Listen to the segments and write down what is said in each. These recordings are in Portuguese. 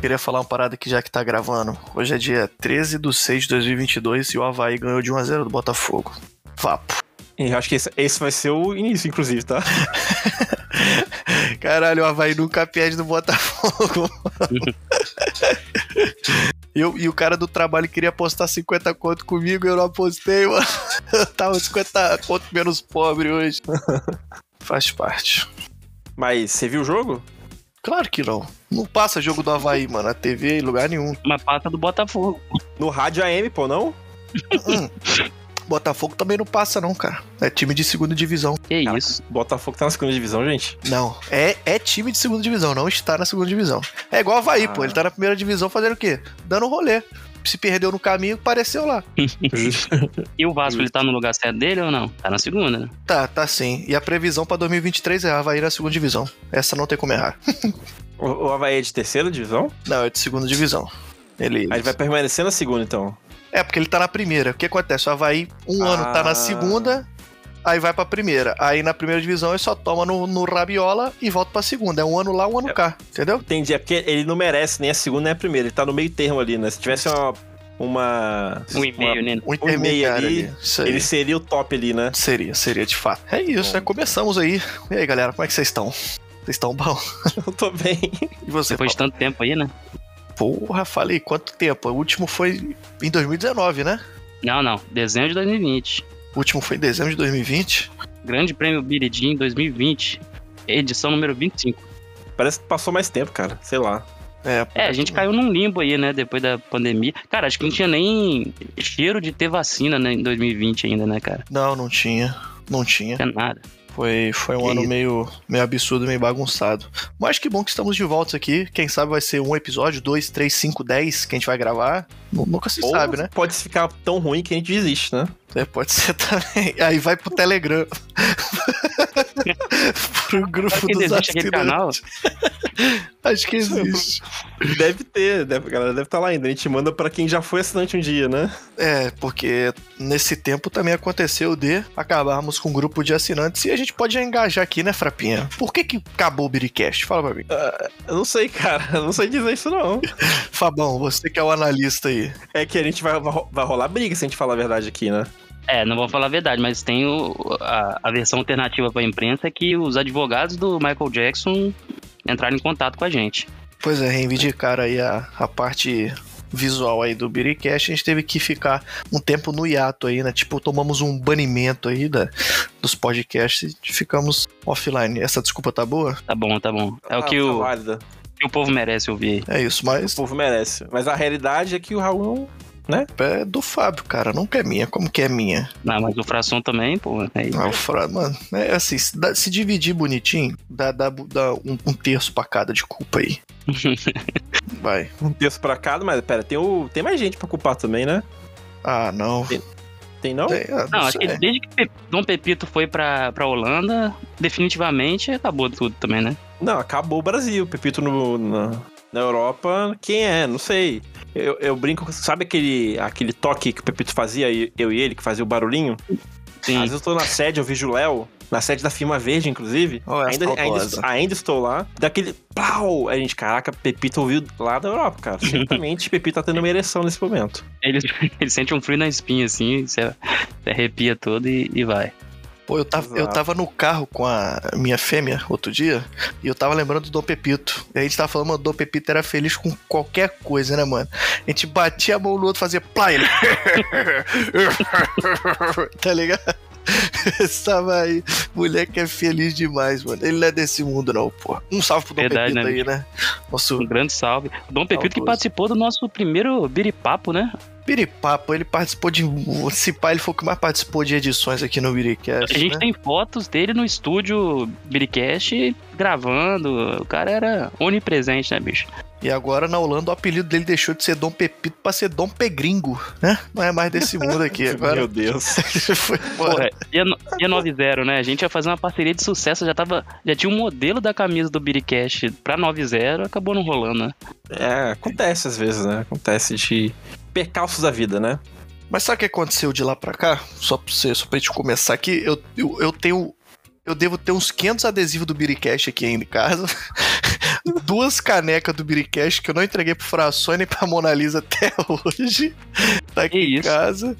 Queria falar uma parada aqui já que tá gravando. Hoje é dia 13 de 6 de 2022 e o Havaí ganhou de 1x0 do Botafogo. Vapo. E acho que esse, esse vai ser o início, inclusive, tá? Caralho, o Havaí nunca perde do Botafogo. eu, e o cara do trabalho queria apostar 50 conto comigo, eu não apostei, mano. Eu tava 50 conto menos pobre hoje. Faz parte. Mas você viu o jogo? Claro que não. Não passa jogo do Havaí, mano, na TV em lugar nenhum. Mas passa do Botafogo. No rádio AM, pô, não? Hum. Botafogo também não passa, não, cara. É time de segunda divisão. Que Caraca, isso? Botafogo tá na segunda divisão, gente. Não, é, é time de segunda divisão, não está na segunda divisão. É igual o Havaí, Ah. pô. Ele tá na primeira divisão fazendo o quê? Dando rolê. Se perdeu no caminho, apareceu lá. E o Vasco, ele tá no lugar certo dele ou não? Tá na segunda, né? Tá, tá sim. E a previsão pra 2023 é Havaí na segunda divisão. Essa não tem como errar. o, o Havaí é de terceira divisão? Não, é de segunda divisão. Ele. Aí ele vai permanecer na segunda, então. É, porque ele tá na primeira. O que acontece? O Havaí, um Ah. ano tá na segunda, aí vai pra primeira. Aí na primeira divisão ele só toma no, no rabiola e volta pra segunda. É um ano lá, um ano cá. Entendeu? Entendi, é porque ele não merece nem a segunda nem a primeira. Ele tá no meio termo ali, né? Se tivesse uma. uma Um e meio, né? Um e meio intermediário ali, ali. Ele seria o top ali, né? Seria, seria de fato. É isso, né? Começamos aí. E aí, galera, como é que vocês estão? Vocês estão bom? Eu tô bem. E você? Depois de tanto tempo aí, né? Porra, falei, quanto tempo? O último foi em 2019, né? Não, não. Dezembro de 2020. O último foi em dezembro de 2020. Grande Prêmio Biridim 2020. Edição número 25. Parece que passou mais tempo, cara. Sei lá. É, É, a gente caiu num limbo aí, né? Depois da pandemia. Cara, acho que não tinha nem cheiro de ter vacina né, em 2020 ainda, né, cara? Não, não tinha. Não tinha. Não tinha nada. Foi, foi um Que ano isso. meio, meio absurdo, meio bagunçado. Mas que bom que estamos de volta aqui. Quem sabe vai ser um episódio, dois, três, cinco, dez que a gente vai gravar. Nu- Nunca se Ou sabe, né? pode ficar tão ruim que a gente desiste, né? É, pode ser também. Aí vai pro Telegram. pro grupo Será que dos existe aquele canal? assinantes. Acho que existe. Deve ter, deve, a galera deve estar lá ainda. A gente manda pra quem já foi assinante um dia, né? É, porque nesse tempo também aconteceu de acabarmos com um grupo de assinantes e a gente pode engajar aqui, né, Frapinha? Por que que acabou o Biricast? Fala pra mim. Eu não sei, cara. Eu não sei dizer isso, não. Fabão, você que é o analista aí. É que a gente vai, vai rolar briga se a gente falar a verdade aqui, né? É, não vou falar a verdade, mas tem o- a, a versão alternativa pra imprensa é que os advogados do Michael Jackson entraram em contato com a gente. Pois é, reivindicar aí a, a parte visual aí do Biricast, a gente teve que ficar um tempo no hiato aí, né? Tipo, tomamos um banimento aí da, dos podcasts e ficamos offline. Essa desculpa tá boa? Tá bom, tá bom. É o Tá- que tá o, válida. que o povo merece ouvir. É isso, O mas povo merece. Mas a realidade é que o Raul é do Fábio, cara, nunca é minha. Como que é minha? Não, mas o Fração também, pô. É isso. Ah, o Fra- mano, é assim, se, dá- se dividir bonitinho, dá, dá, dá um, um terço pra cada de culpa aí. Vai. um terço pra cada, mas pera, tem, o, tem mais gente pra culpar também, né? Ah, não. Tem não? Tem, ah, Não, não acho que desde que Dom Pepito foi pra, pra Holanda, definitivamente acabou tudo também, né? Não, acabou o Brasil. Pepito no, na, na Europa, quem é? Não sei. Eu, eu brinco, sabe aquele, aquele toque que o Pepito fazia, eu e ele, que fazia o barulhinho? Sim. Às vezes eu tô na sede, eu vejo o Léo, na sede da Firma Verde, inclusive. Ó, é ainda, ainda, ainda estou lá. Daquele plau! A gente, caraca, Pepito ouviu lá da Europa, cara. Certamente Pepito tá tendo uma ereção nesse momento. Ele, ele sente um frio na espinha, assim, você, você arrepia todo e, e vai. Pô, eu tava, eu tava no carro com a minha fêmea outro dia e eu tava lembrando do Dom Pepito. E a gente tava falando, mano, o Dom Pepito era feliz com qualquer coisa, né, mano? A gente batia a mão no outro, fazia plá, ele. tá ligado? Estava aí, moleque é feliz demais, mano. Ele não é desse mundo, não, pô. Um salve pro Dom Verdade, Pepito né, aí, né? Nosso Um grande salve. Dom Pepito que participou do nosso primeiro biripapo, né? Biripapo, ele participou de. Se pá, ele foi o que mais participou de edições aqui no Biricast. A gente né? tem fotos dele no estúdio Biricast gravando. O cara era onipresente, né, bicho? E agora na Holanda o apelido dele deixou de ser Dom Pepito pra ser Dom Pegringo, né? Não é mais desse mundo aqui. Agora Meu Deus. foi embora. Porra, dia, no- dia 90, né? A gente ia fazer uma parceria de sucesso, já tava. Já tinha um modelo da camisa do Biricast pra 90, acabou não rolando, né? É, acontece às vezes, né? Acontece de percalços da vida, né? Mas sabe o que aconteceu de lá pra cá? Só pra, você, só pra gente começar aqui, eu, eu, eu tenho. Eu devo ter uns 500 adesivos do Biricast aqui ainda em casa. Duas canecas do Biricast que eu não entreguei pro Frações nem pra Mona Lisa até hoje. Tá aqui em casa.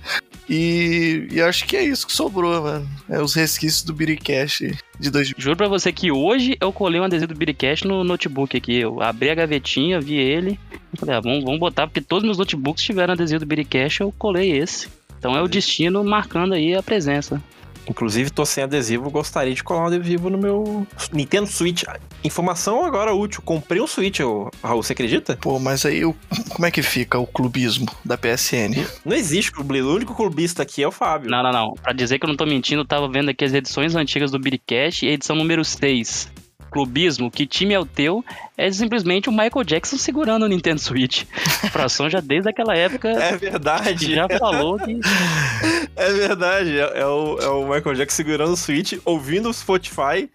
E, e acho que é isso que sobrou, mano. É os resquícios do Biricast de 2000. Juro pra você que hoje eu colei um adesivo do Biricast no notebook aqui. Eu abri a gavetinha, vi ele. Falei, ah, vamos, vamos botar, porque todos os meus notebooks tiveram adesivo do Biricast, eu colei esse. Então é o destino marcando aí a presença. Inclusive, tô sem adesivo, gostaria de colar um adesivo no meu Nintendo Switch. Informação agora útil. Comprei um Switch, ô, Raul, você acredita? Pô, mas aí o- como é que fica o clubismo da PSN? Não existe clube. O único clubista aqui é o Fábio. Não, não, não. Pra dizer que eu não tô mentindo, eu tava vendo aqui as edições antigas do Biricast e a edição número 6. Clubismo, que time é o teu? É simplesmente o Michael Jackson segurando o Nintendo Switch. O Fração já desde aquela época É verdade. já falou que É verdade. É, é o, é o Michael Jackson segurando o Switch, ouvindo o Spotify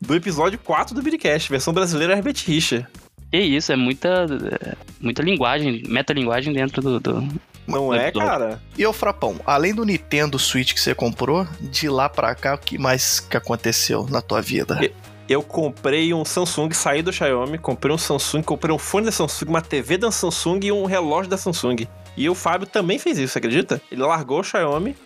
do episódio 4 do Biricast, versão brasileira Herbert Richer. Que isso, é muita, é, muita linguagem, metalinguagem dentro do. do- Não é, cara? E ô Frapão, além do Nintendo Switch que você comprou, de lá pra cá, o que mais que aconteceu na tua vida? Eu comprei um Samsung, saí do Xiaomi, comprei um Samsung, comprei um fone da Samsung, uma TV da Samsung e um relógio da Samsung. E o Fábio também fez isso, você acredita? Ele largou o Xiaomi,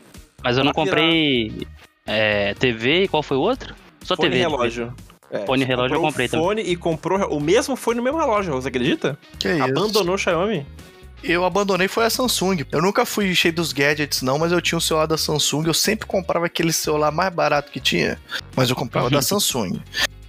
Mas eu não comprei é, TV e qual foi o outro? Só fone e TV. relógio. É, Fone e relógio eu comprei o também. fone e comprou o mesmo fone no mesmo relógio, você acredita? Que isso? Abandonou o Xiaomi. Eu abandonei foi a Samsung. Eu nunca fui cheio dos gadgets, não, mas eu tinha um celular da Samsung. Eu sempre comprava aquele celular mais barato que tinha, mas eu comprava da Samsung.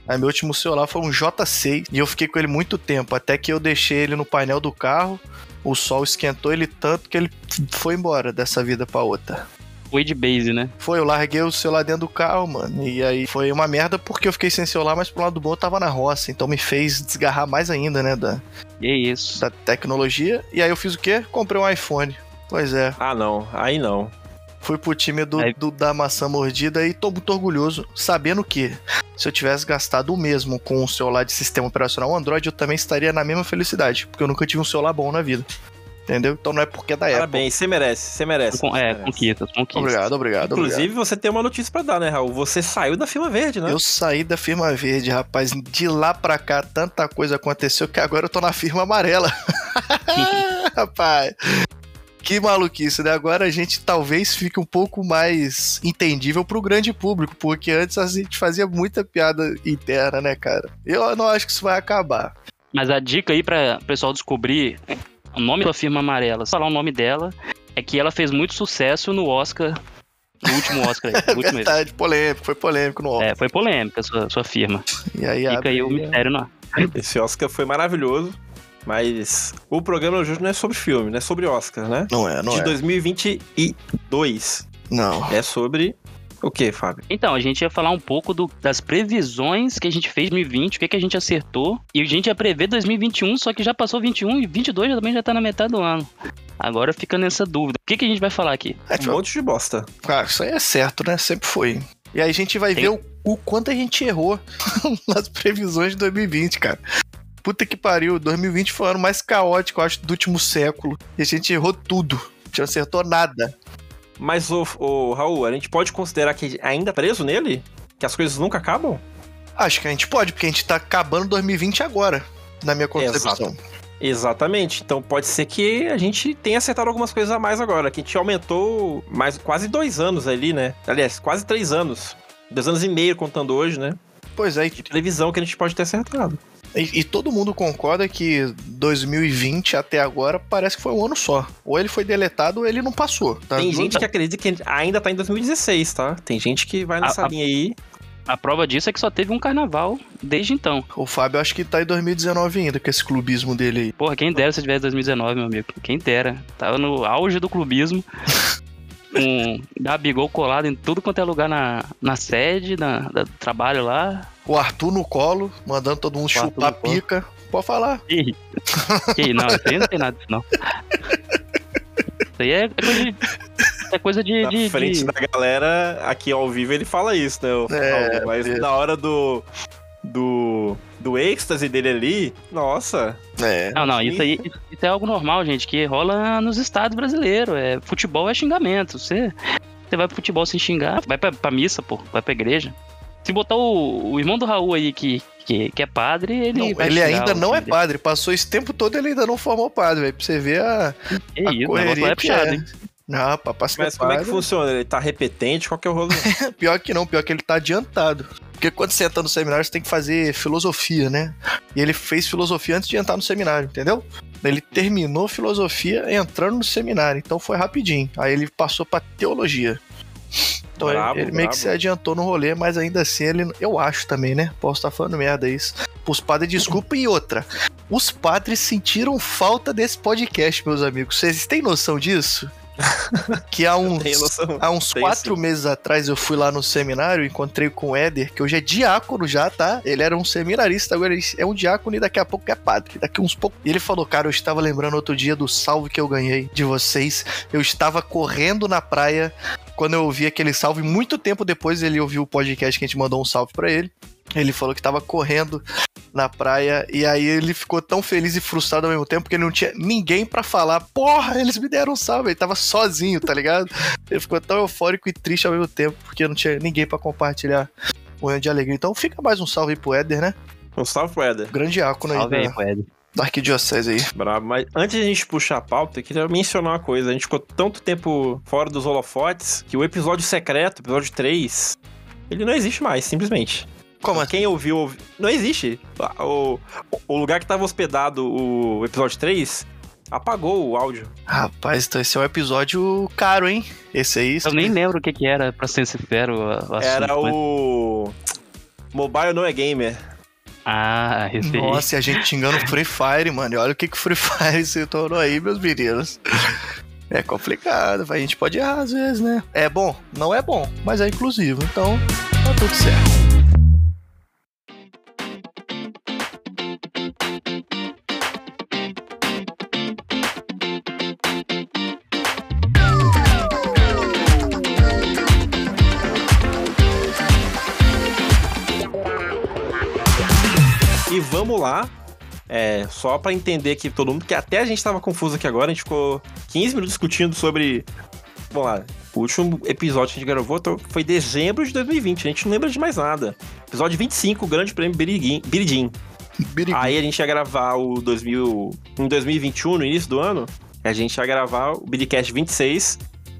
Aí meu último celular foi um J6 e eu fiquei com ele muito tempo, até que eu deixei ele no painel do carro. O sol esquentou ele tanto que ele foi embora dessa vida pra outra. Foi de base, né? Foi, eu larguei o celular dentro do carro, mano. E aí foi uma merda porque eu fiquei sem celular, mas pro lado bom eu tava na roça. Então me fez desgarrar mais ainda, né, da, E é isso. da tecnologia. E aí eu fiz o quê? Comprei um iPhone. Pois é. Ah, não. Aí não. Fui pro time do, Aí- do- da maçã mordida e tô muito orgulhoso, sabendo que se eu tivesse gastado o mesmo com um celular de sistema operacional Android, eu também estaria na mesma felicidade, porque eu nunca tive um celular bom na vida. Entendeu? Então não é porque é da Apple. Parabéns, você merece, você merece. É, merece. conquistas, conquistas. Obrigado, obrigado, Inclusive, obrigado. você tem uma notícia pra dar, né, Raul? Você saiu da firma verde, né? Eu saí da firma verde, rapaz. De lá pra cá, tanta coisa aconteceu que agora eu tô na firma amarela. rapaz. Que maluquice, né? Agora a gente talvez fique um pouco mais entendível pro grande público, porque antes a gente fazia muita piada interna, né, cara? Eu não acho que isso vai acabar. Mas a dica aí pra o pessoal descobrir o nome da firma amarela, falar o nome dela, é que ela fez muito sucesso no Oscar, no último Oscar aí. no último. Verdade, polêmico, foi polêmico no É, foi polêmica a sua, sua firma. E aí, Fica abre aí o mistério no ar. Esse Oscar foi maravilhoso, mas o programa hoje não é sobre filme, não é sobre Oscar, né? Não é, não De é. 2022. Não. É sobre o que, Fábio? Então, a gente ia falar um pouco do- das previsões que a gente fez em 2020, o que, que a gente acertou. E a gente ia prever 2021, só que já passou 21 e 22 já também já tá na metade do ano. Agora fica nessa dúvida. O que, que a gente vai falar aqui? É, Um monte de bosta. Ah, isso aí é certo, né? Sempre foi. E aí a gente vai Tem- ver o, o quanto a gente errou nas previsões de 2020, cara. Puta que pariu, 2020 foi o ano mais caótico, eu acho, do último século. E a gente errou tudo. A gente acertou nada. Mas, o, o Raul, a gente pode considerar que ainda preso nele? Que as coisas nunca acabam? Acho que a gente pode, porque a gente tá acabando 2020 agora, na minha concepção. Exatamente. Então pode ser que a gente tenha acertado algumas coisas a mais agora. Que a gente aumentou mais quase dois anos ali, né? Aliás, quase três anos. Dois anos e meio contando hoje, né? Pois é, De televisão que a gente pode ter acertado. E, e todo mundo concorda que 2020 até agora parece que foi um ano só. Ou ele foi deletado ou ele não passou. Tá? Tem gente que acredita que ainda tá em 2016, tá? Tem gente que vai nessa A- a- linha aí. A prova disso é que só teve um carnaval desde então. O Fábio acho que tá em 2019 ainda, com esse clubismo dele aí. Porra, quem dera se tivesse 2019, meu amigo. Quem dera. Tava no auge do clubismo. Com Gabigol colado em tudo quanto é lugar na, na sede, na, da- do trabalho lá. O Arthur no colo, mandando todo mundo O chupar no colo. pica. Pode falar. Ih, Ih, não, isso aí não tem nada disso, não. Isso aí é coisa de. É coisa de. Na de- frente de- da galera, aqui ao vivo, ele fala isso, né? É, Raul? mas é. na hora do. Do. Do êxtase dele ali, nossa. É. Não, não, isso aí isso, é algo normal, gente, que rola nos estados brasileiros. É, futebol é xingamento. Você, você vai pro futebol sem xingar, vai pra, pra missa, pô, vai pra igreja. Se botar o, o irmão do Raul aí que, que, que é padre, ele. Não, vai ele ainda não é dele. padre. Passou esse tempo todo ele ainda não formou padre, velho. Pra você ver a, Que a isso, correria é é. hein? Não, papai ser Mas como é que funciona? Ele tá repetente? Qual que é o rolê? Pior que não, pior que ele tá adiantado. Porque quando você entra no seminário, você tem que fazer filosofia, né? E ele fez filosofia antes de entrar no seminário, entendeu? Ele terminou filosofia entrando no seminário, então foi rapidinho. Aí ele passou pra teologia. Então ele- Brabo, ele, meio que se adiantou no rolê, mas ainda assim ele, eu acho também, né? Posso estar falando merda isso. Os padres desculpa e outra. Os padres sentiram falta desse podcast, meus amigos. Vocês têm noção disso? Que há uns? Há uns Tem quatro sim. meses atrás eu fui lá no seminário, encontrei com o Éder, que hoje é diácono já, tá? Ele era um seminarista, agora ele é um diácono e daqui a pouco é padre. Daqui uns poucos. E ele falou, cara, eu estava lembrando outro dia do salve que eu ganhei de vocês. Eu estava correndo na praia quando eu ouvi aquele salve. Muito tempo depois ele ouviu o podcast que a gente mandou um salve pra ele. Ele falou que tava correndo na praia e aí ele ficou tão feliz e frustrado ao mesmo tempo que ele não tinha ninguém pra falar. Porra, eles me deram um salve, ele tava sozinho, tá ligado? Ele ficou tão eufórico e triste ao mesmo tempo porque não tinha ninguém pra compartilhar o momento de alegria. Então fica mais um salve aí pro Éder, né? Um salve pro Éder. Grande diácono aí Salve aí, da, Fred. da Arquidiocese aí. Brabo, mas antes de a gente puxar a pauta, eu queria mencionar uma coisa. A gente ficou tanto tempo fora dos holofotes que o episódio secreto, episódio 3, ele não existe mais, simplesmente. Como assim? Quem ouviu, ouvi- não existe. O, o lugar que tava hospedado o episódio 3 apagou o áudio. Rapaz, então esse é um episódio caro, hein? Esse aí. Eu nem lembro o que, que era pra ser sincero. o assunto, Era mas- o. Mobile não é gamer. Ah, esse aí. Nossa, e a gente xingando o Free Fire, mano. E olha o que que o Free Fire se tornou aí, meus meninos. É complicado, a gente pode errar às vezes, né? É bom? Não é bom, mas é inclusivo, então tá tudo certo. Lá. É, só pra entender aqui todo mundo, que até a gente tava confuso aqui agora, a gente ficou 15 minutos discutindo sobre. Vamos lá, o último episódio que a gente gravou então, foi dezembro de 2020, a gente não lembra de mais nada. Episódio 25, o Grande Prêmio Biridim. Aí a gente ia gravar o 2000, em 2021, no início do ano, a gente ia gravar o Bidcast 26,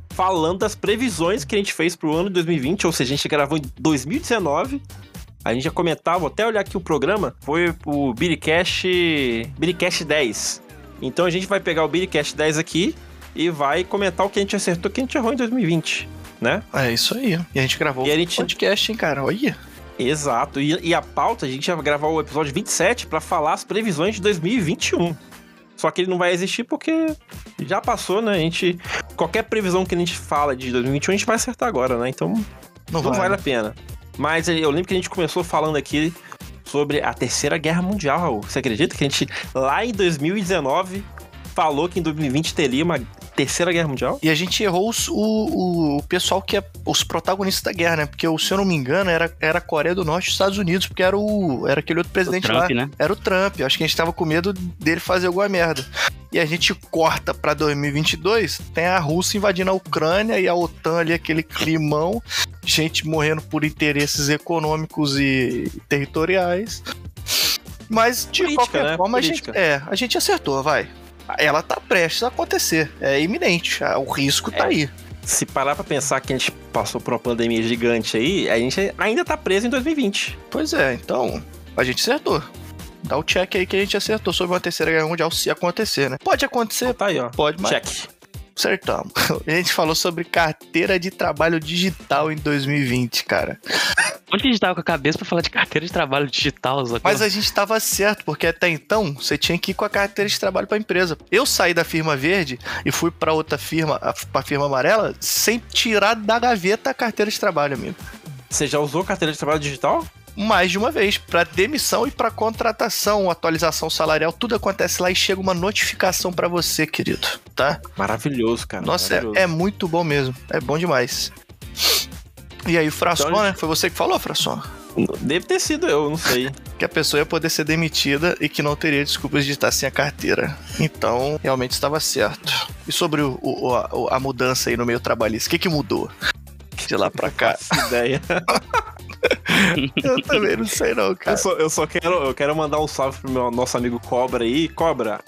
falando das previsões que a gente fez pro ano de 2020, ou seja, a gente gravou em 2019. A gente já comentava, vou até olhar aqui o programa, foi o Bidcast, Bidcast 10. Então a gente vai pegar o Bidcast 10 aqui e vai comentar o que a gente acertou e o que a gente errou em 2020, né? É isso aí. E a gente gravou E a gente- podcast, hein, cara? Olha. Exato. E, e a pauta, a gente ia gravar o episódio 27 pra falar as previsões de 2021. Só que ele não vai existir porque já passou, né? A gente. Qualquer previsão que a gente fala de 2021, a gente vai acertar agora, né? Então Não, não, vai. vale a pena. Mas eu lembro que a gente começou falando aqui sobre a Terceira Guerra Mundial. Você acredita que a gente, lá em 2019, falou que em 2020 teria uma Terceira Guerra Mundial? E a gente errou os- o, o, pessoal que é os protagonistas da guerra, né? Porque, se eu não me engano, era, era a Coreia do Norte e os Estados Unidos, porque era o era aquele outro O presidente Trump, lá. né? Era o Trump. Acho que a gente tava com medo dele fazer alguma merda. E a gente corta pra 2022, tem a Rússia invadindo a Ucrânia e a OTAN ali, aquele climão, gente morrendo por interesses econômicos e territoriais. Mas, de Política, qualquer né? forma, a gente, é, a gente acertou, vai. Ela tá prestes a acontecer. É iminente. Ah, O risco tá É. aí. Se parar pra pensar que a gente passou por uma pandemia gigante aí, a gente ainda tá preso em 2020. Pois é, então, a gente acertou. Dá o check aí que a gente acertou sobre uma terceira guerra mundial se acontecer, né? Pode acontecer, Tá aí, ó. pode, mas Check. Acertamos. A gente falou sobre carteira de trabalho digital em 2020, cara. Onde que a gente tava com a cabeça pra falar de carteira de trabalho digital? Mas a gente tava certo, porque até então você tinha que ir com a carteira de trabalho pra empresa. Eu saí da firma verde e fui pra outra firma, a- pra firma amarela, sem tirar da gaveta a carteira de trabalho, amigo. Você já usou carteira de trabalho digital? Mais de uma vez, para demissão e para contratação, atualização salarial, tudo acontece lá e chega uma notificação para você, querido, tá? Maravilhoso, cara. Nossa, é, maravilhoso. é muito bom mesmo, é bom demais. E aí, o Frasson, Então, né? Foi você que falou, Frasson? Deve ter sido eu, não sei. Que a pessoa ia poder ser demitida e que não teria desculpas de estar sem a carteira. Então, realmente estava certo. E sobre o, o- a, a mudança aí no meio trabalhista, o que, que mudou? De lá pra cá. Ideia. eu também não sei não, cara. Eu só, eu só quero, eu quero mandar um salve pro meu nosso amigo Cobra aí. Cobra,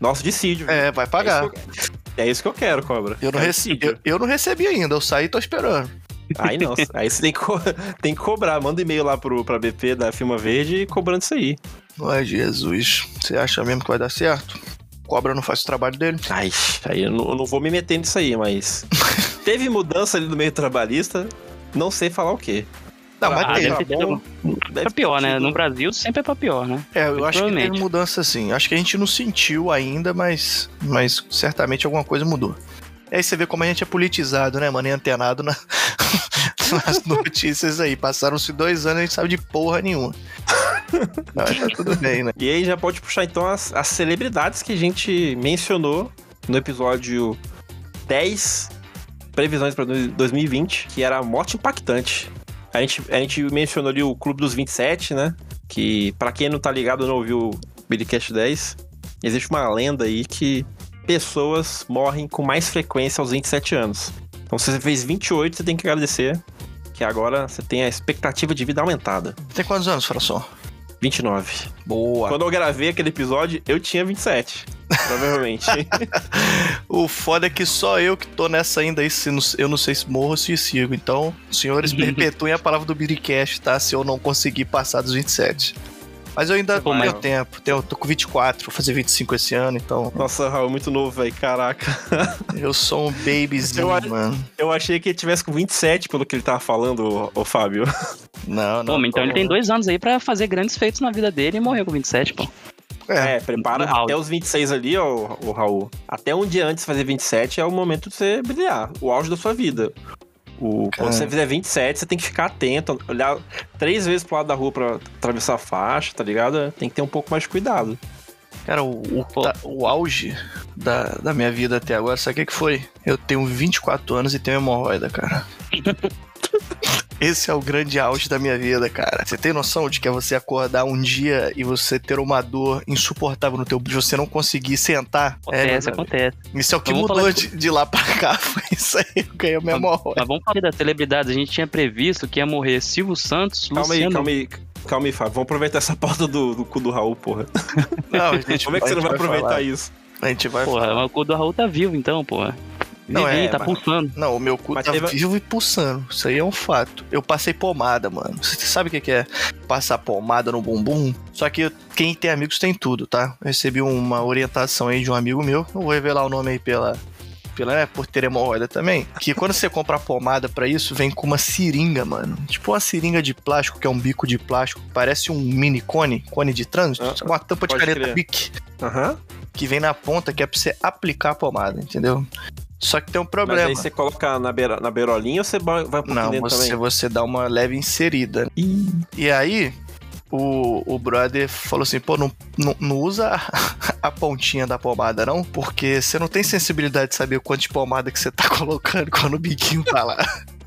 nosso dissídio. É, vai pagar. É isso, que eu, é isso que eu quero, Cobra. Eu não, É recebi, eu, eu não recebi ainda, eu saí e tô esperando. Aí não, aí você tem que, co- tem que cobrar. Manda e-mail lá pro, pra BP da Firma Verde e cobrando isso aí. Ai, Jesus. Você acha mesmo que vai dar certo? Cobra não faz o trabalho dele? Ai, aí eu não, eu não vou me meter nisso aí, mas. Teve mudança ali no meio trabalhista, não sei falar o quê. Não, mas Ah, tem. deve ter Deve Pra pior, ter né? No Brasil sempre é pra pior, né? É, eu acho que teve mudança sim. Acho que a gente não sentiu ainda, mas, mas certamente alguma coisa mudou. Aí você vê como a gente é politizado, né, mano? E antenado na- nas notícias aí. Passaram-se dois anos e a gente sabe de porra nenhuma. Mas tá tudo bem, né? E aí já pode puxar então as, as celebridades que a gente mencionou no episódio 10, previsões para 2020, que era a morte impactante. A gente, a gente mencionou ali o Clube dos 27, né? Que pra quem não tá ligado, não ouviu o Billycast 10, existe uma lenda aí que pessoas morrem com mais frequência aos 27 anos. Então se você fez 28, você tem que agradecer que agora você tem a expectativa de vida aumentada. Tem quantos anos, Fração? 29. Boa. Quando eu gravei aquele episódio, eu tinha 27. Provavelmente. O foda é que só eu que tô nessa ainda aí, se não- eu não sei se morro ou se sigo. Então, senhores, perpetuem a palavra do Biricast, tá? Se eu não conseguir passar dos 27. Mas eu ainda tenho tempo. Tenho, tô com 24, vou fazer 25 esse ano, então Nossa, Raul, muito novo, velho. Caraca. eu sou um babyzinho, Eu mano. Eu achei que ele tivesse com 27, pelo que ele tava falando, ô, ô Fábio. Não, não. Pô, mas então ele tem dois anos aí pra fazer grandes feitos na vida dele e morreu com 27, pô. É, É, prepara até os 26 ali, ó, o Raul. Até um dia antes de fazer 27 é o momento de você brilhar. O auge da sua vida. O, quando você fizer 27, você tem que ficar atento, olhar três vezes pro lado da rua pra atravessar a faixa, tá ligado? Tem que ter um pouco mais de cuidado. cara, o, o, tá- o auge da, da minha vida até agora, sabe o que, que foi? Eu tenho 24 anos e tenho hemorroida, cara. Esse é o grande auge da minha vida, cara. Você tem noção de que é você acordar um dia e você ter uma dor insuportável no teu de você não conseguir sentar? Acontece, É, acontece. isso é o que Vamos mudou falar de, de lá pra cá. Foi isso aí. Eu ganhei minha hemorroida. Mas vamos falar das celebridades. A gente tinha previsto que ia morrer Silvio Santos, Calma aí, Luciano. calma aí. Calma aí, Fábio. Vamos aproveitar essa porta do, do cu do Raul, porra. Não, gente, Como é que você não gente vai aproveitar falar. isso? A gente vai Porra, mas o cu do Raul tá vivo então, porra. Não, Vive aí, é, tá mas- pulsando. Não, o meu cu Mas tá teve- vivo e pulsando. Isso aí é um fato. Eu passei pomada, mano. Você sabe o que que é passar pomada no bumbum? Só que quem tem amigos tem tudo, tá? Eu recebi uma orientação aí de um amigo meu. Não vou revelar o nome aí pela. Pela, né, por ter hemorroida também. Que quando você compra pomada pra isso, vem com uma seringa, mano. Tipo uma seringa de plástico, que é um bico de plástico. Parece um mini cone, cone de trânsito. Ah, uma tampa de pode caneta crer. Bic Aham. que vem na ponta, que é pra você aplicar a pomada, entendeu? Só que tem um Mas problema. aí você coloca na, beira, na beirolinha ou você vai um pouquinho Não, dentro você, também? você dá uma leve inserida. E aí, o, o brother falou assim: pô, não, não, não usa a, a pontinha da pomada, não, porque você não tem sensibilidade de saber o quanto de pomada que você tá colocando quando o biquinho tá lá.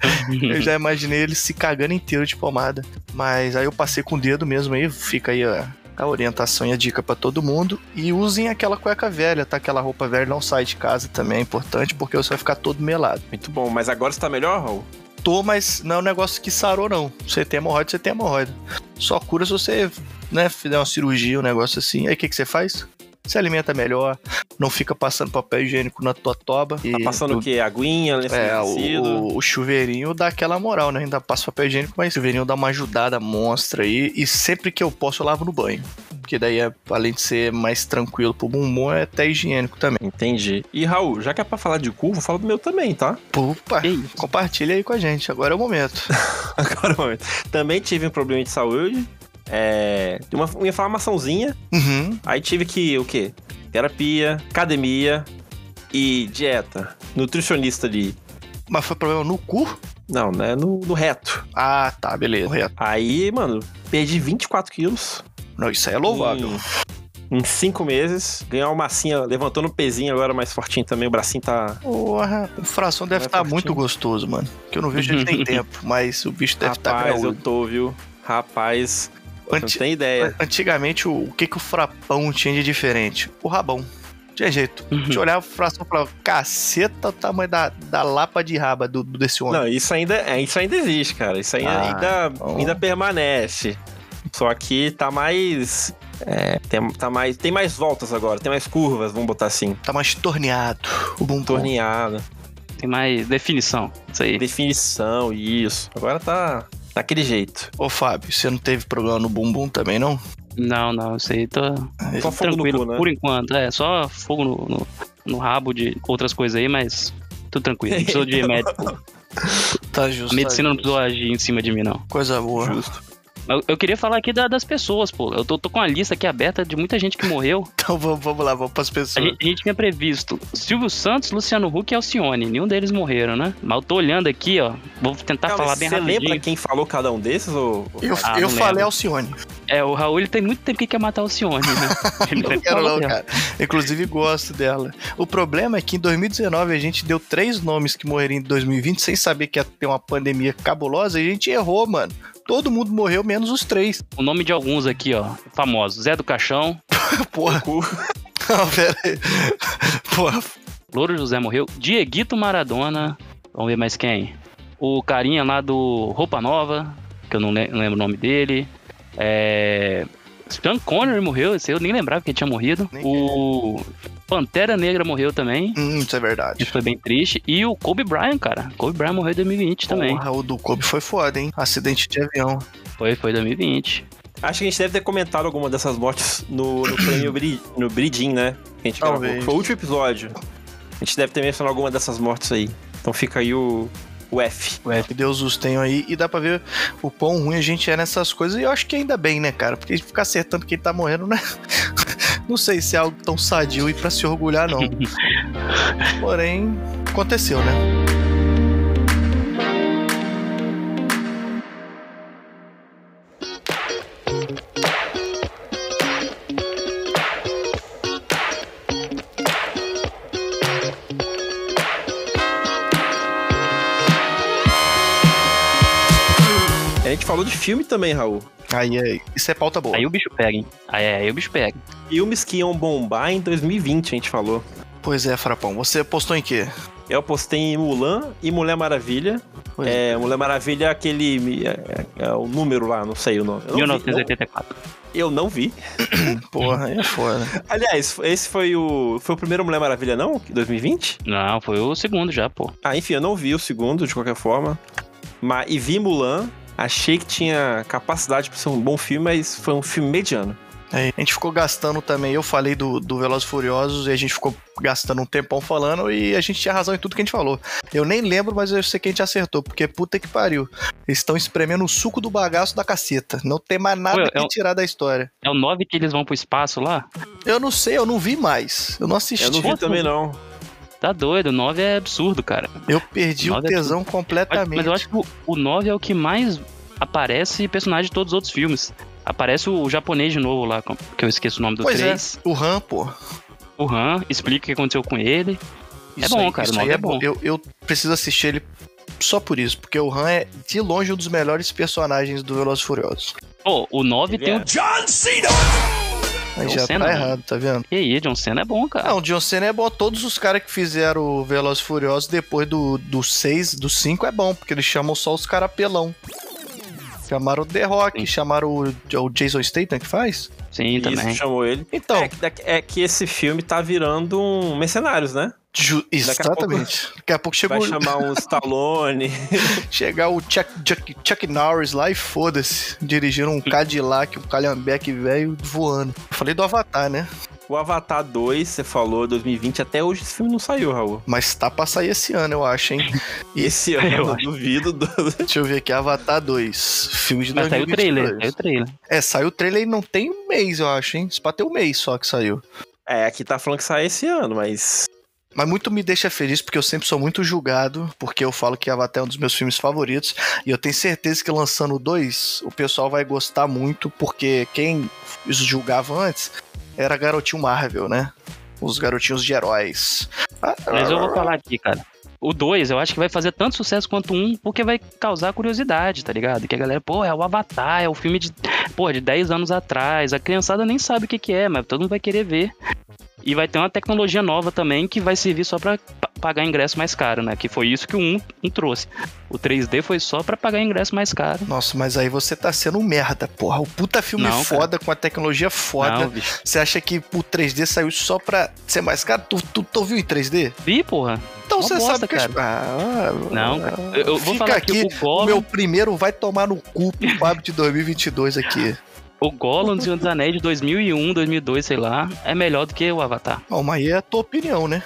Eu já imaginei ele se cagando inteiro de pomada. Mas aí eu passei com o dedo mesmo aí, fica aí a, a orientação e a dica pra todo mundo. E usem aquela cueca velha, tá? Aquela roupa velha não sai de casa também, é importante, porque você vai ficar todo melado. Muito bom, mas agora você tá melhor, Raul? Tô, mas não é um negócio que sarou, não. Você tem hemorroida, você tem hemorroida. Só cura se você, né, fizer uma cirurgia, um negócio assim. Aí o que, que você faz? Se alimenta melhor, não fica passando papel higiênico na tua toba. Tá passando o quê? Aguinha, É, umedecido? o, o chuveirinho dá aquela moral, né? Ainda passa papel higiênico, mas o chuveirinho dá uma ajudada monstra aí. E sempre que eu posso, eu lavo no banho. Porque daí, é, além de ser mais tranquilo pro bumbum, é até higiênico também. Entendi. E Raul, já que é pra falar de cu, vou falar do meu também, tá? Opa, compartilha aí com a gente. Agora é o momento. Agora, um momento. Também tive um problema de saúde. É. de Uma, uma inflamaçãozinha. Uhum. Aí tive que, o quê? Terapia, academia e dieta. Nutricionista ali. Mas foi problema no cu? Não, né? No, no reto. Ah, tá, beleza. Reto. Aí, mano, perdi 24 quilos. Não, isso aí é louvável. Em, em cinco meses. Ganhei uma massinha, levantando o pezinho agora mais fortinho também. O bracinho tá. Porra, o fração deve estar fortinho. muito gostoso, mano. Que eu não vejo ele tem tempo, mas o bicho deve estar Rapaz, eu tô, viu? Rapaz, Anti- não tem ideia. Antigamente, o, o que, que o frapão tinha de diferente? O rabão. tinha jeito. A gente olhava pra fração e falava, caceta o tamanho da, da lapa de raba do, do- desse homem. Não, isso ainda, é, isso ainda existe, cara. Isso ainda, Ah, ainda, ainda permanece. Só que tá mais. É, tem, tá mais. Tem mais voltas agora, tem mais curvas, vamos botar assim. Tá mais torneado o bumbum. Torneado. Tem mais definição. Isso aí. Definição, isso. Agora tá daquele jeito. Ô, Fábio, você não teve problema no bumbum também, não? Não, não, isso aí tá Só fogo no tranquilo cu, né? por enquanto. É, só fogo no, no, no rabo de outras coisas aí, mas tudo tranquilo. Não precisou de médico. Tá justo. A medicina tá não precisou agir em cima de mim, não. justo. Coisa boa. Justo. Eu, eu queria falar aqui da- das pessoas, pô. Eu tô, tô com a lista aqui aberta de muita gente que morreu. Então vamos, vamos lá, vamos pras A pessoas. gente, a gente tinha previsto Silvio Santos, Luciano Huck e Alcione. Nenhum deles morreram, né? Mas eu tô olhando aqui, ó. Vou tentar Cara, falar bem você rapidinho. lembra quem falou cada um desses? Ou... Eu, Ah, eu falei lembro. Alcione. É, o Raul ele tem muito tempo que quer matar Alcione, né? Ele Não quero não, dela. cara. Inclusive gosto dela. O problema é que em 2019 a gente deu três nomes que morreriam em 2020 sem saber que ia ter uma pandemia cabulosa e a gente errou, mano. Todo mundo morreu, menos os três. O nome de alguns aqui, ó. Famosos. Zé do Caixão, Porra. Não, pera aí. Porra. Louro José morreu. Dieguito Maradona. Vamos ver mais quem. O carinha lá do Roupa Nova, que eu não le- não lembro o nome dele. É. Sean Connery morreu, esse eu nem lembrava que ele tinha morrido. Nem O Pantera Negra morreu também. Hum, isso é verdade. Isso foi bem triste. E o Kobe Bryant, cara. Kobe Bryant morreu em 2020 também. Porra, o do Kobe foi foda, hein? Acidente de avião. Foi, foi 2020. Acho que a gente deve ter comentado alguma dessas mortes no, no prêmio Bri- no Bridin, né? Que a gente gravou. Talvez. Foi o último episódio. A gente deve ter mencionado alguma dessas mortes aí. Então fica aí o, o F. Que Deus os tenha aí. E dá pra ver o quão ruim a gente é nessas coisas. E eu acho que ainda bem, né, cara? Porque ficar acertando quem tá morrendo, né? Não sei se é algo tão sadio e pra se orgulhar, não. Porém, aconteceu, né? Falou de filme também, Raul. Aí, é, isso é pauta boa. Aí o bicho pega, hein? Aí, é, aí o bicho pega. Filmes que iam bombar em 2020, a gente falou. Pois é, Frapão. Você postou em quê? Eu postei em Mulan e Mulher Maravilha. Pois É, Mulher Maravilha é aquele. É, é- é o número lá, não sei o nome. Eu não, vi, 1984. não- eu não vi. Porra, aí é foda. Aliás, esse foi o. Foi o primeiro Mulher Maravilha, não? 2020? Não, foi o segundo já, pô. Ah, enfim, eu não vi o segundo, de qualquer forma. Mas, e vi Mulan. Achei que tinha capacidade pra ser um bom filme, mas foi um filme mediano. É, a gente ficou gastando também. Eu falei do, do Velozes e Furiosos e a gente ficou gastando um tempão falando e a gente tinha razão em tudo que a gente falou. Eu nem lembro, mas eu sei que a gente acertou, porque puta que pariu. Eles estão espremendo o suco do bagaço da caceta. Não tem mais nada Ué, que é tirar da história. É o 9 que eles vão pro espaço lá? Eu não sei, eu não vi mais. Eu não assisti. Eu não vi também, não. Tá doido, o 9 é absurdo, cara. Eu perdi o Nove é tesão Mas, completamente. mas eu acho que o, o 9 é o que mais aparece personagem de todos os outros filmes. Aparece o, japonês de novo lá, que eu esqueço o nome do Pois 3. é, o Han, pô. O Han, explica o que aconteceu com ele. É bom, aí- cara, o Isso aí é é bom. Eu, eu preciso assistir ele só por isso, porque o Han é de longe um dos melhores personagens do Velozes e Furiosos. Pô, o 9 Ele tem é. o. Aí John já Cena, tá mano. errado, tá vendo? Que aí, John Cena é bom, cara. Não, o John Cena é bom. Todos os caras que fizeram o Velozes e Furiosos depois do 6, do, seis, do 5 é bom, porque eles chamam só os caras pelão. Chamaram o The Rock, Sim. chamaram o, o Jason Statham que faz. Sim, Isso, também. chamou ele. Então, É, é que esse filme tá virando um Mercenários, né? Ju- Daqui a pouco- exatamente. Daqui a pouco chegou, Vai chamar um Stallone. chegar o Chuck, Chuck, Chuck Norris lá e foda-se. Dirigindo um Cadillac, um Calhambeque velho voando. Eu falei do Avatar, né? o Avatar 2, você falou, 2020. Até hoje esse filme não saiu, Raul. Mas tá pra sair esse ano, eu acho, hein? E esse ano, Eu duvido. do- Deixa eu ver aqui, Avatar 2. Filme de Mas saiu o 2022. trailer, saiu o trailer. É, saiu o trailer e não tem um mês, eu acho, hein? Isso pra ter um mês só que saiu. É, aqui tá falando que sai esse ano, mas. Mas muito me deixa feliz porque eu sempre sou muito julgado, porque eu falo que Avatar é um dos meus filmes favoritos. E eu tenho certeza que lançando o 2, o pessoal vai gostar muito, porque quem os julgava antes era garotinho Marvel, né? Os garotinhos de heróis. Mas eu vou falar aqui, cara. O 2, eu acho que vai fazer tanto sucesso quanto um, porque vai causar curiosidade, tá ligado? Que a galera, pô, é o Avatar, é o filme de, pô, de 10 anos atrás. A criançada nem sabe o que, que é, mas todo mundo vai querer ver. E vai ter uma tecnologia nova também que vai servir só pra pa- pagar ingresso mais caro, né? Que foi isso que o 1, 1 trouxe. O 3D foi só pra pagar ingresso mais caro. Nossa, mas aí você tá sendo um merda, porra. O puta filme Não, foda, com a tecnologia foda. Não. Você acha que o 3D saiu só pra ser mais caro? Tu, tu, tu viu em 3D? Vi, porra. Então Uma você bosta, sabe que... as- Ah, Não, cara. Eu, eu vou falar aqui, O meu primeiro vai tomar no cu pro Fábio de 2022 aqui. o Gollum do Senhor dos Anéis de 2001, 2002, sei lá, é melhor do que o Avatar. Bom, mas aí é a tua opinião, né?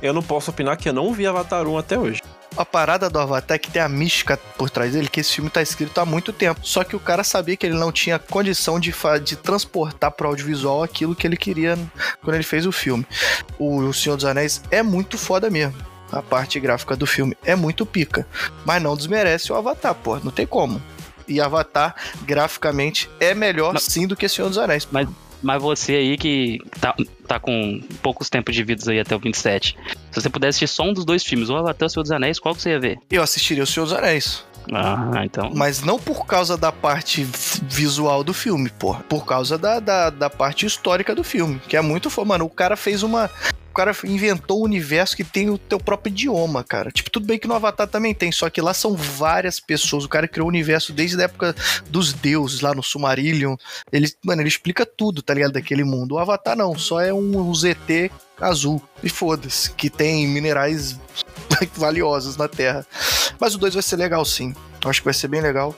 Eu não posso opinar que eu não vi Avatar 1 até hoje. A parada do Avatar é que tem a mística por trás dele, que esse filme tá escrito há muito tempo. Só que o cara sabia que ele não tinha condição de, fa- de transportar pro audiovisual aquilo que ele queria quando ele fez o filme. O, o Senhor dos Anéis é muito foda mesmo. A parte gráfica do filme é muito pica. Mas não desmerece o Avatar, pô. Não tem como. E Avatar, graficamente, é melhor Mas- sim do que Senhor dos Anéis. Mas você aí que tá, tá com poucos tempos de vidas aí até o 27, se você pudesse assistir só um dos dois filmes, o Avatar e o Senhor dos Anéis, qual que você ia ver? Eu assistiria o Senhor dos Anéis. Ah, então. Mas não por causa da parte visual do filme, porra. Por causa da, da, da parte histórica do filme. Que é muito. Mano, o cara fez uma. O cara inventou um universo que tem o teu próprio idioma, cara. Tipo, tudo bem que no Avatar também tem, só que lá são várias pessoas. O cara criou o universo desde a época dos deuses, lá no Sumarillion. Ele, mano, ele explica tudo, tá ligado? Daquele mundo. O Avatar não, só é um, um ZT azul. E foda-se, que tem minerais valiosos na Terra. Mas o 2 vai ser legal sim. Acho que vai ser bem legal.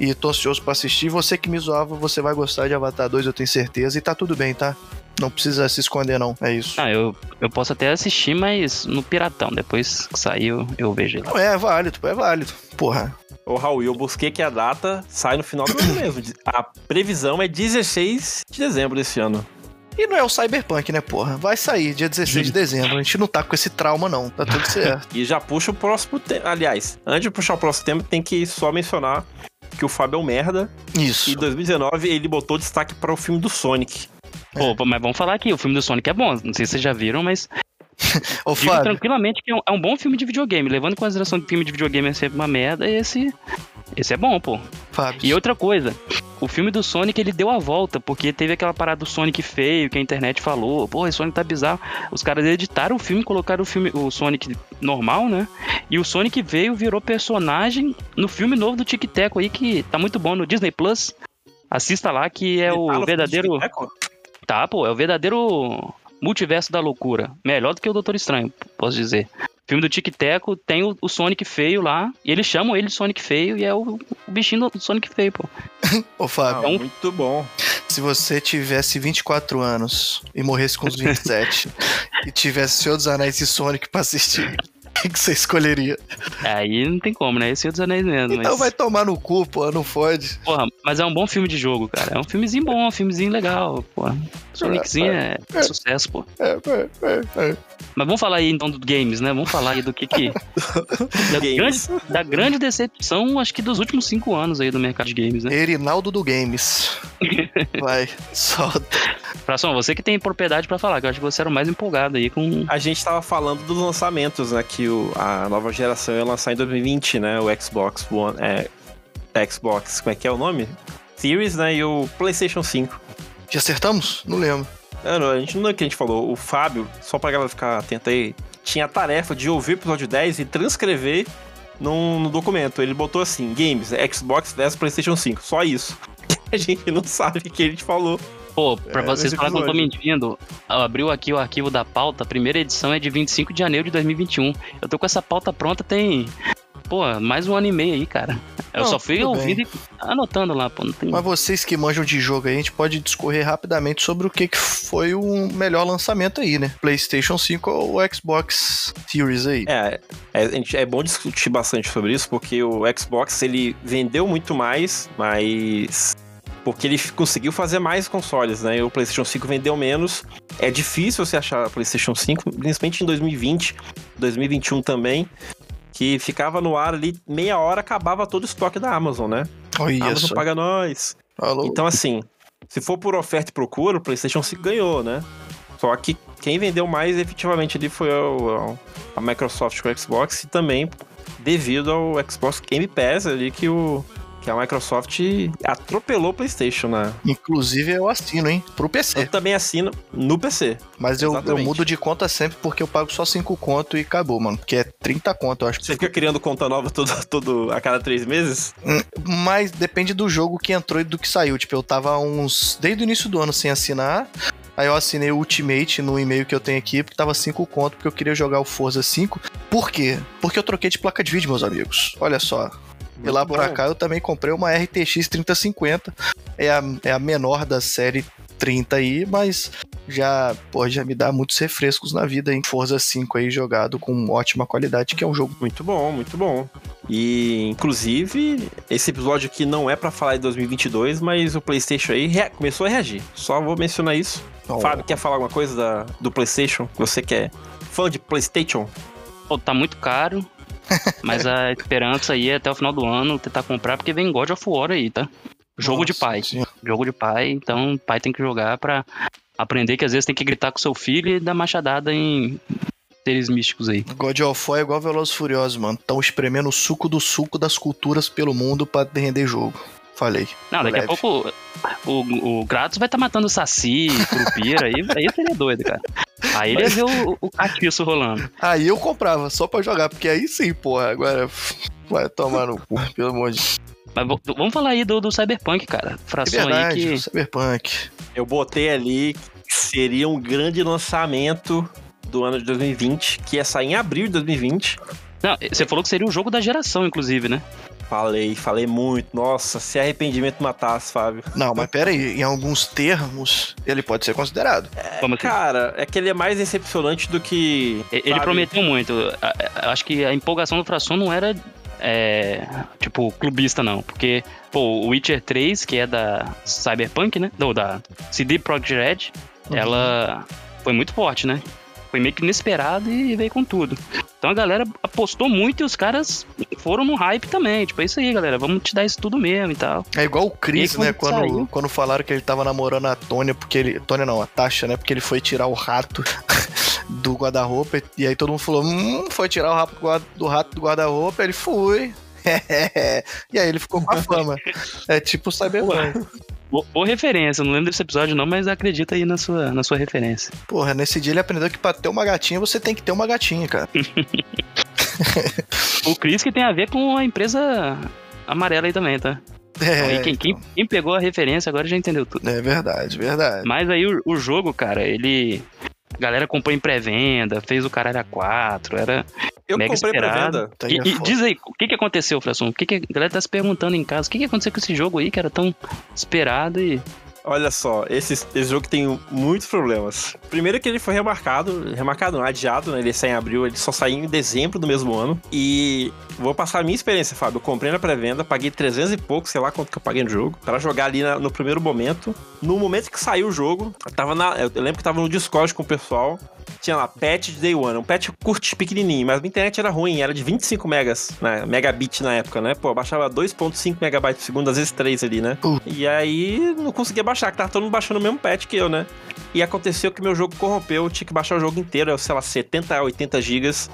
E tô ansioso pra assistir. Você que me zoava, você vai gostar de Avatar 2, eu tenho certeza. E tá tudo bem, tá? Não precisa se esconder, não. É isso. Ah, eu, eu posso até assistir, mas no Piratão. Depois que sair, eu, eu vejo ele. Não, é válido, é válido. Porra. Ô, Raul, eu busquei que a data sai no final do ano mesmo. A previsão é 16 de dezembro desse ano. E não é o Cyberpunk, né, porra? Vai sair dia 16 de dezembro. A gente não tá com esse trauma, não. Tá tudo certo. E já puxa o próximo tema. Aliás, antes de puxar o próximo tema, tem que só mencionar que o Fábio é um merda. Isso. E em 2019 ele botou destaque para o filme do Sonic. Pô, mas vamos falar aqui, o filme do Sonic é bom. Não sei se vocês já viram, mas Ô, digo Fábio, tranquilamente que é um, é um bom filme de videogame. Levando em consideração que filme de videogame é sempre uma merda, esse, esse é bom, pô. Fábio. E outra coisa, o filme do Sonic ele deu a volta, porque teve aquela parada do Sonic feio que a internet falou, pô, esse Sonic tá bizarro. Os caras editaram o filme, colocaram o filme, o Sonic normal, né? E o Sonic veio, virou personagem no filme novo do Tic Teco aí, que tá muito bom no Disney Plus. Assista lá, que é Ele o verdadeiro. Tá, pô, é o verdadeiro multiverso da loucura. Melhor do que o Doutor Estranho, posso dizer. O filme do Tic Teco tem o, o Sonic feio lá, e eles chamam ele de Sonic feio, e é o, o bichinho do Sonic feio, pô. Ô, Fábio, Ah, um- muito bom. se você tivesse 24 anos e morresse com os 27 e tivesse Senhor dos Anéis e Sonic pra assistir, o que, que você escolheria? Aí não tem como, né? Esse é o dos Anéis mesmo. Então mas, vai tomar no cu, pô, não fode. porra, mas é um bom filme de jogo, cara. É um filmezinho bom, um filmezinho legal, porra. Soniczinho é, é sucesso, pô. É, é, é, é. Mas vamos falar aí então dos games, né? Vamos falar aí do que que. da, grande, da grande decepção, acho que dos últimos cinco anos aí do mercado de games, né? Erinaldo do Games. Vai, solta. Fração, você que tem propriedade pra falar, que eu acho que você era o mais empolgado aí com. A gente tava falando dos lançamentos, né? Que o, a nova geração ia lançar em 2020, né? O Xbox One. É, Xbox, como é que é o nome? Series, né? E o PlayStation 5. Já acertamos? Não lembro. Não, não, a gente não é o que a gente falou. O Fábio, só pra galera ficar atenta aí, tinha a tarefa de ouvir o episódio 10 e transcrever num, no documento. Ele botou assim: Games, Xbox vs PlayStation 5. Só isso. A gente não sabe o que a gente falou. Pô, pra É, vocês falarem que eu tô mentindo, abriu aqui o arquivo da pauta, a primeira edição é de 25 de janeiro de 2021. Eu tô com essa pauta pronta tem. Pô, mais um ano e meio aí, cara. Eu Não, só fui ouvindo e anotando lá, pô. Não tem... Mas vocês que manjam de jogo aí, a gente pode discorrer rapidamente sobre o que, que foi o melhor lançamento aí, né? PlayStation 5 ou o Xbox Series aí. É, é, a gente- é bom discutir bastante sobre isso, porque o Xbox ele vendeu muito mais, mas. Porque ele conseguiu fazer mais consoles, né? E o PlayStation 5 vendeu menos. É difícil você achar PlayStation 5, principalmente em 2020, 2021 também, que ficava no ar ali, meia hora acabava todo o estoque da Amazon, né? Olha A Amazon paga nós. Alô? Então, assim, se for por oferta e procura, o PlayStation 5 ganhou, né? Só que quem vendeu mais efetivamente ali foi o- a Microsoft com o Xbox e também devido ao Xbox Game Pass ali que o Que a Microsoft atropelou o PlayStation, né? Inclusive eu assino, hein? Pro PC. Eu também assino no PC. Mas eu, eu mudo de conta sempre porque eu pago só 5 conto e acabou, mano. Porque é 30 conto, eu acho. Você fica criando conta nova todo, todo a cada três meses? Mas depende do jogo que entrou e do que saiu. Tipo, eu tava uns. Desde o início do ano sem assinar. Aí eu assinei o Ultimate no e-mail que eu tenho aqui, porque tava 5 conto, porque eu queria jogar o Forza 5. Por quê? Porque eu troquei de placa de vídeo, meus amigos. Olha só. E lá bom. cá eu também comprei uma RTX 3050. É a, é a menor da série 30 aí, mas já, pô, já me dá muitos refrescos na vida, hein? Forza 5 aí jogado com ótima qualidade, que é um jogo. Muito bom, muito bom. E, inclusive, esse episódio aqui não é pra falar de 2022, mas o PlayStation aí começou a reagir. Só vou mencionar isso. Ó, Fábio, quer falar alguma coisa da, do PlayStation? Você que é fã de PlayStation? Pô, tá muito caro. Mas a esperança aí é até o final do ano tentar comprar, porque vem God of War aí, tá? Jogo de nossa pai. senhora. Jogo de pai, então o pai tem que jogar pra aprender que às vezes tem que gritar com seu filho e dar machadada em seres místicos aí. God of War é igual Velozes Furiosos, mano. Estão espremendo o suco do suco das culturas pelo mundo pra render jogo. Falei. Não, daqui Leve. a pouco o, o Kratos vai estar matando Saci, Curupira, aí, aí seria doido, cara. Aí ele ia ver o, o catiço rolando. Aí eu comprava só pra jogar, porque aí sim, porra. Agora vai tomar no cu, pelo amor de Deus. Mas vamos falar aí do, do Cyberpunk, cara. É Fração aí verdade, que. Cyberpunk. Eu botei ali que seria um grande lançamento do ano de 2020, que ia sair em abril de 2020. Não, você falou que seria o jogo da geração, inclusive, né? Falei, falei muito. Nossa, se arrependimento matasse, Fábio. Não, mas pera aí, em alguns termos, ele pode ser considerado. Como assim? Cara, é que ele é mais decepcionante do que. Ele sabe? prometeu muito. Acho que a empolgação do Fração não era, é, tipo, clubista, não. Porque, pô, o Witcher 3, que é da Cyberpunk, né? Não, da CD Projekt Red, Uhum. ela foi muito forte, né? Foi meio que inesperado e veio com tudo. Então a galera apostou muito e os caras foram no hype também. Tipo, é isso aí, galera. Vamos te dar isso tudo mesmo e tal. É igual o Chris, aí, né? quando Quando, saiu? quando falaram que ele tava namorando a Tônia, porque ele. Tônia não, a Tasha, né? Porque ele foi tirar o rato do guarda-roupa. E aí todo mundo falou: hum, foi tirar o rato do rato do guarda-roupa. Ele foi. e aí ele ficou com a fama. É tipo o Cyberpunk. Boa, referência, não lembro desse episódio não, mas acredita aí na sua, na sua referência. Porra, nesse dia ele aprendeu que pra ter uma gatinha você tem que ter uma gatinha, cara. O Chris que tem a ver com a empresa amarela aí também, tá? Então, É, aí quem, quem- quem pegou a referência agora já entendeu tudo. é verdade, verdade. Mas aí o, o jogo, cara, ele. A galera comprou em pré-venda, fez o caralho a 4, era Eu mega comprei esperado. Tá aí E, e diz aí, o que que aconteceu, Frasson? O que que a galera tá se perguntando em casa? O que que aconteceu com esse jogo aí que era tão esperado e. Olha só, esse, esse jogo tem muitos problemas. Primeiro que ele foi remarcado, remarcado não, adiado, né? Ele sai em abril, ele só saiu em dezembro do mesmo ano. E vou passar a minha experiência, Fábio. Eu comprei na pré-venda, paguei 300 e pouco, sei lá quanto que eu paguei no jogo, pra jogar ali na- no primeiro momento. No momento que saiu o jogo, eu tava na. Eu lembro que tava no Discord com o pessoal. Tinha lá, patch de Day One, um patch curto, pequenininho, mas a internet era ruim, era de 25 megas, né, megabit na época, né? Pô, baixava 2.5 megabytes por segundo, às vezes 3 ali, né? E aí não conseguia baixar, que tava todo mundo baixando o mesmo patch que eu, né? E aconteceu que meu jogo corrompeu, eu tinha que baixar o jogo inteiro, sei lá, 70 a 80 gigas.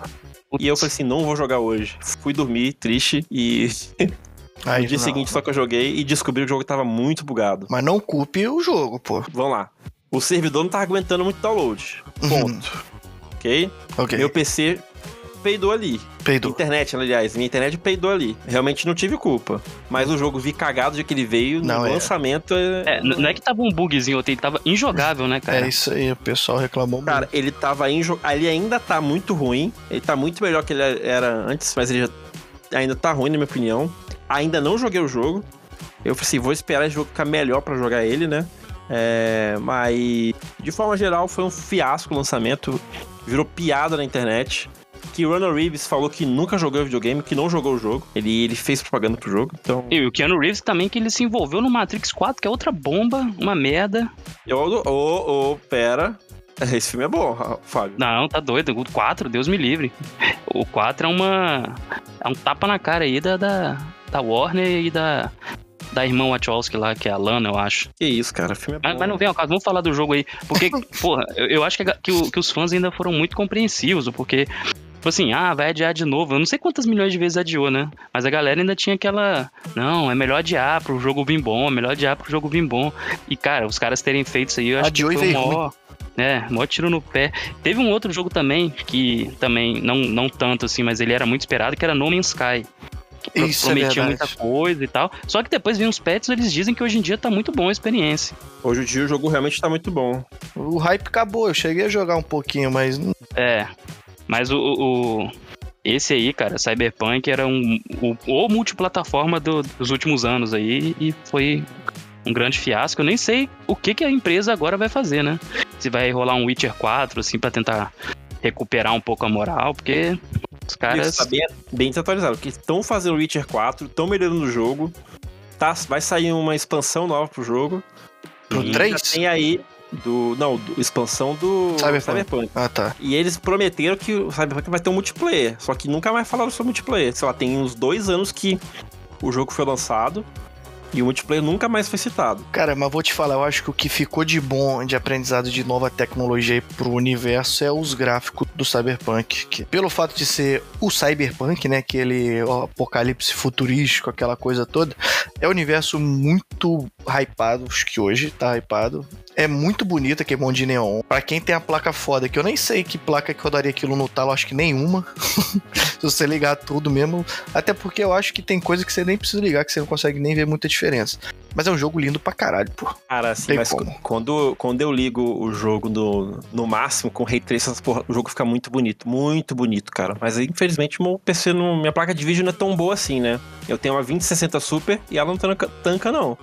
E eu falei assim, não vou jogar hoje. Fui dormir, triste, e Aí, no dia não. seguinte só que eu joguei e descobri que o jogo tava muito bugado. Mas não culpe o jogo, pô. Vamos lá. O servidor não tava aguentando muito download. Ponto. Ok? Ok. Meu PC peidou ali. Peidou. Internet, aliás, minha internet peidou ali. Realmente não tive culpa. Mas o jogo vi cagado de que ele veio Não, no é. lançamento. É, É, não é que tava um bugzinho, ele tava injogável, né, cara? É isso aí, o pessoal reclamou Cara, ele tava jogo. Ele ainda tá muito ruim. Ele tá muito melhor que ele era antes, mas ele já ainda tá ruim, na minha opinião. Ainda não joguei o jogo. Eu falei assim, vou esperar esse jogo ficar melhor pra jogar ele, né? É, mas de forma geral foi um fiasco o lançamento. Virou piada na internet. Que Ronald Reeves falou que nunca jogou videogame, que não jogou o jogo. Ele, ele fez propaganda pro jogo. Então. E o Keanu Reeves também, que ele se envolveu no Matrix 4, que é outra bomba, uma merda. Eu. Ô, ô, pera. Esse filme é bom, Fábio. Não, tá doido. O 4, Deus me livre. O 4 é uma. É um tapa na cara aí da, da, da Warner e da. Da irmã Wachowski lá, que é a Lana, eu acho. Que isso, cara. O filme é bom. Mas, mas não vem ao caso, vamos falar do jogo aí. Porque, porra, eu, eu acho que, que, que os fãs ainda foram muito compreensivos, porque Tipo assim, ah, vai adiar de novo. Eu não sei quantas milhões de vezes adiou, né? Mas a galera ainda tinha aquela. Não, é melhor adiar pro jogo vir bom, é melhor adiar pro jogo vir bom. E, cara, os caras terem feito isso aí, eu acho Adiou que e foi veio o maior. É, maior tiro no pé. Teve um outro jogo também, que também, não, não tanto assim, mas ele era muito esperado, que era No Man's Sky. Que Isso é prometia verdade. muita coisa e tal. Só que depois vinha os pets, eles dizem que hoje em dia tá muito bom a experiência. Hoje em dia o jogo realmente tá muito bom. O hype acabou, eu cheguei a jogar um pouquinho, mas É. Mas o. o- esse aí, cara, Cyberpunk era um, o, o multiplataforma do- dos últimos anos aí e foi um grande fiasco. Eu nem sei o que, que a empresa agora vai fazer, né? Se vai rolar um Witcher 4, assim, pra tentar recuperar um pouco a moral, porque os Isso caras. tá bem, bem desatualizado, porque estão fazendo Witcher 4, estão melhorando o jogo. Tá, vai sair uma expansão nova pro jogo. Pro E 3? já Tem aí do. Não, do- expansão do Cyberpunk. Cyberpunk. Ah, tá. E eles prometeram que o Cyberpunk vai ter um multiplayer. Só que nunca mais falaram sobre multiplayer. Sei lá, tem uns dois anos que o jogo foi lançado e o multiplayer nunca mais foi citado. Cara, mas vou te falar, eu acho que o que ficou de bom de aprendizado de nova tecnologia aí pro universo é os gráficos do Cyberpunk. Que, pelo fato de ser o Cyberpunk, né? Aquele apocalipse futurístico, aquela coisa toda, é um universo muito hypado, acho que hoje tá hypado. É muito bonita, que é bom de neon. Pra quem tem a placa foda, que eu nem sei que placa que rodaria aquilo no talo, acho que nenhuma. Se você ligar tudo mesmo. Até porque eu acho que tem coisa que você nem precisa ligar, que você não consegue nem ver muita diferença. Mas é um jogo lindo pra caralho, pô. Cara, assim, mas como. quando, quando eu ligo o jogo no, no máximo, com Ray Tracing, porra, o jogo fica muito bonito. Muito bonito, cara. Mas infelizmente, meu PC, não, minha placa de vídeo não é tão boa assim, né? Eu tenho uma 2060 Super e ela não tanca, tanca não.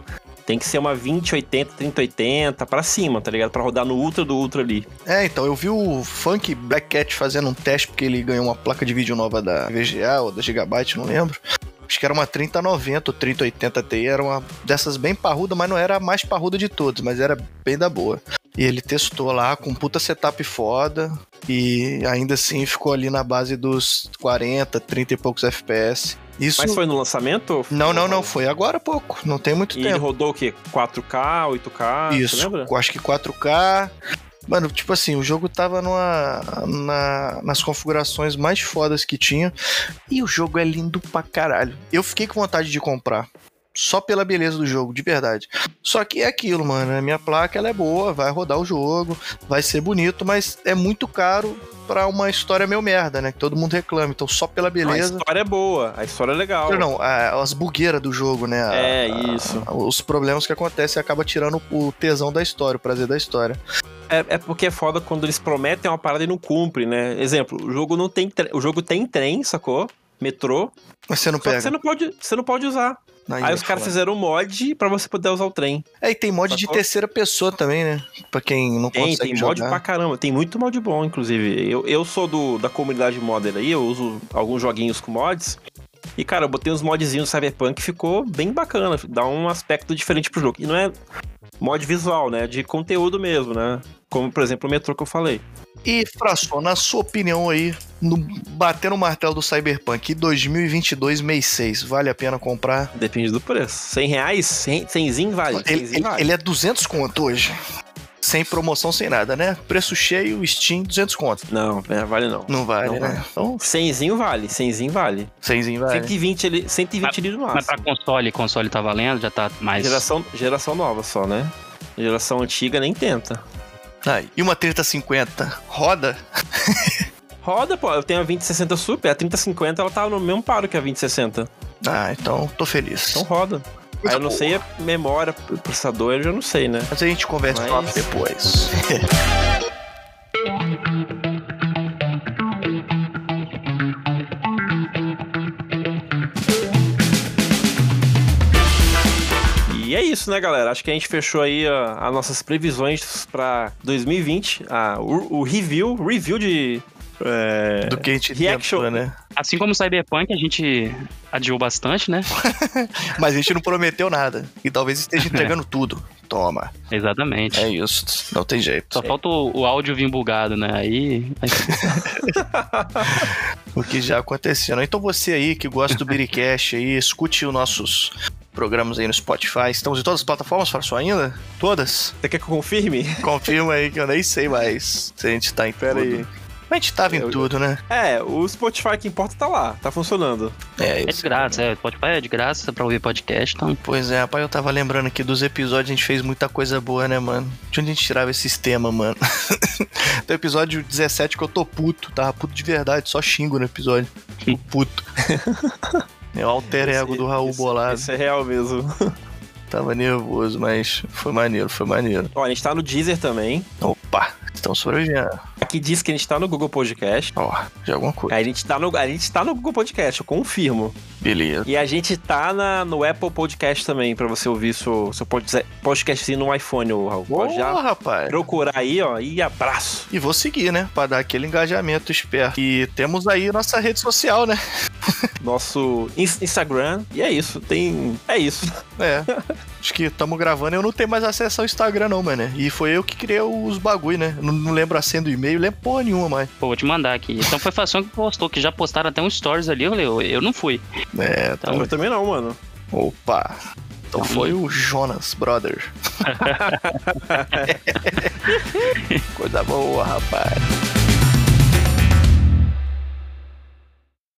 Tem que ser uma 2080, 3080 pra cima, tá ligado? Pra rodar no ultra do ultra ali. É, então, eu vi o Funk Black Cat fazendo um teste porque ele ganhou uma placa de vídeo nova da VGA ou da Gigabyte, não lembro. Acho que era uma 3090 ou 3080 Ti, era uma dessas bem parruda, mas não era a mais parruda de todas, mas era bem da boa. E ele testou lá com puta setup foda e ainda assim ficou ali na base dos 40, 30 e poucos FPS. Isso Mas foi no lançamento? foi- Não, não, não, foi agora há pouco, não tem muito E tempo. rodou o quê? 4K, 8K? Isso, Você lembra? acho que 4K. Mano, tipo assim, o jogo tava numa, na- nas configurações mais fodas que tinha. E o jogo é lindo pra caralho. Eu fiquei com vontade de comprar. Só pela beleza do jogo, de verdade. Só que é aquilo, mano. A minha placa ela é boa, vai rodar o jogo, vai ser bonito, mas é muito caro pra uma história meio merda, né? Que todo mundo reclama. Então, só pela Não, a beleza. história é boa, a história é legal. Não, a- as bugueiras do jogo, né? A- É, a- isso. os problemas que acontecem acaba tirando o tesão da história, o prazer da história. É, é porque é foda quando eles prometem uma parada e não cumprem, né? Exemplo, o jogo não tem o jogo tem trem, sacou? Metrô, Mas você não pega. você não pode, você não pode usar. Aí, Aí é os caras fizeram um mod pra você poder usar o trem. É, e tem mod de Sacou? terceira pessoa também, né? Pra quem não Tem, consegue tem mod jogar. pra caramba. Tem muito mod bom, inclusive. Eu, eu sou do, da comunidade modder aí, eu uso alguns joguinhos com mods. E, cara, eu botei uns modzinhos do Cyberpunk ficou bem bacana. Dá um aspecto diferente pro jogo. E não é mod visual, né? De conteúdo mesmo, né? Como, por exemplo, o metrô que eu falei. E, Fração, na sua opinião aí, no, batendo o martelo do Cyberpunk 2022, mês 6, vale a pena comprar? Depende do preço. 100 reais? 100, 100 vale. Ele, 100 ele- vale. ele é 200 conto hoje. Sem promoção, sem nada, né? Preço cheio, Steam, 200 conto. Não, é, vale não. Não vale, Não né? vale. Então, 100 vale, 100 vale. 100 vale. 120 ali, 120 ali no Mas máximo. pra console, console tá valendo, já tá mais. Geração, geração nova só, né? Geração antiga nem tenta. Aí. E uma 3050 roda? Roda, pô. Eu tenho a 2060 Super, a 3050 ela tá no mesmo paro que a 2060. Ah, então tô feliz. Então roda. Aí eu não sei a memória, processador, eu já não sei, né? Mas a gente conversa Mas- depois. E é isso, né, galera? Acho que a gente fechou aí as nossas previsões pra 2020. Ah, o, o review, review de. é, Do que a gente Reaction. tentou, né? Assim como o Cyberpunk, a gente adiou bastante, né? Mas a gente não prometeu nada. E talvez esteja entregando tudo. Toma. Exatamente. É isso. Não tem jeito. Só falta o, o áudio vir bugado, né? Aí. aí O que já aconteceu. né? Então você aí que gosta do Biricast aí, escute os nossos programas aí no Spotify. Estamos em todas as plataformas, Farso ainda? Todas? Você quer que eu confirme? Confirma aí que eu nem sei mais se a gente tá em Pera tudo. aí. Mas a gente tava em Eu- tudo, né? É, o Spotify que importa tá lá, tá funcionando. É, É de graça, é. Spotify é de graça pra ouvir podcast, então. Pois é, rapaz, eu tava lembrando aqui dos episódios, a gente fez muita coisa boa, né, mano? De onde a gente tirava esses temas, mano? Tem o episódio 17 que eu tô puto, tava puto de verdade, só xingo no episódio. Tô puto. É o alter ego do Raul Isso- Bolado. Isso é real mesmo. Tava nervoso, mas foi maneiro, foi maneiro. Ó, a gente tá no Deezer também. Opa, estão sobrevivendo. Aqui diz que a gente tá no Google Podcast. Ó, já alguma coisa. A gente tá no, a gente tá no Google Podcast, eu confirmo. Beleza. E a gente tá na, no Apple Podcast também, pra você ouvir seu, seu pod- podcastzinho no iPhone, Raul. Pode já rapaz. procurar aí, ó, e abraço. E vou seguir, né? Pra dar aquele engajamento esperto. E temos aí nossa rede social, né? Nosso ins- Instagram. E é isso, tem... É isso. É. Acho que estamos gravando eu não tenho mais acesso ao Instagram, não, mano. E foi eu que criei os bagulho, né? Não, não lembro a senha do e-mail, lembro porra nenhuma mais. Pô, vou te mandar aqui. Então foi Fação que postou, que já postaram até um stories ali. Eu falei, eu, eu não fui. É, tá. Eu também não, mano. Opa. Então foi o Jonas Brother. Coisa boa, rapaz.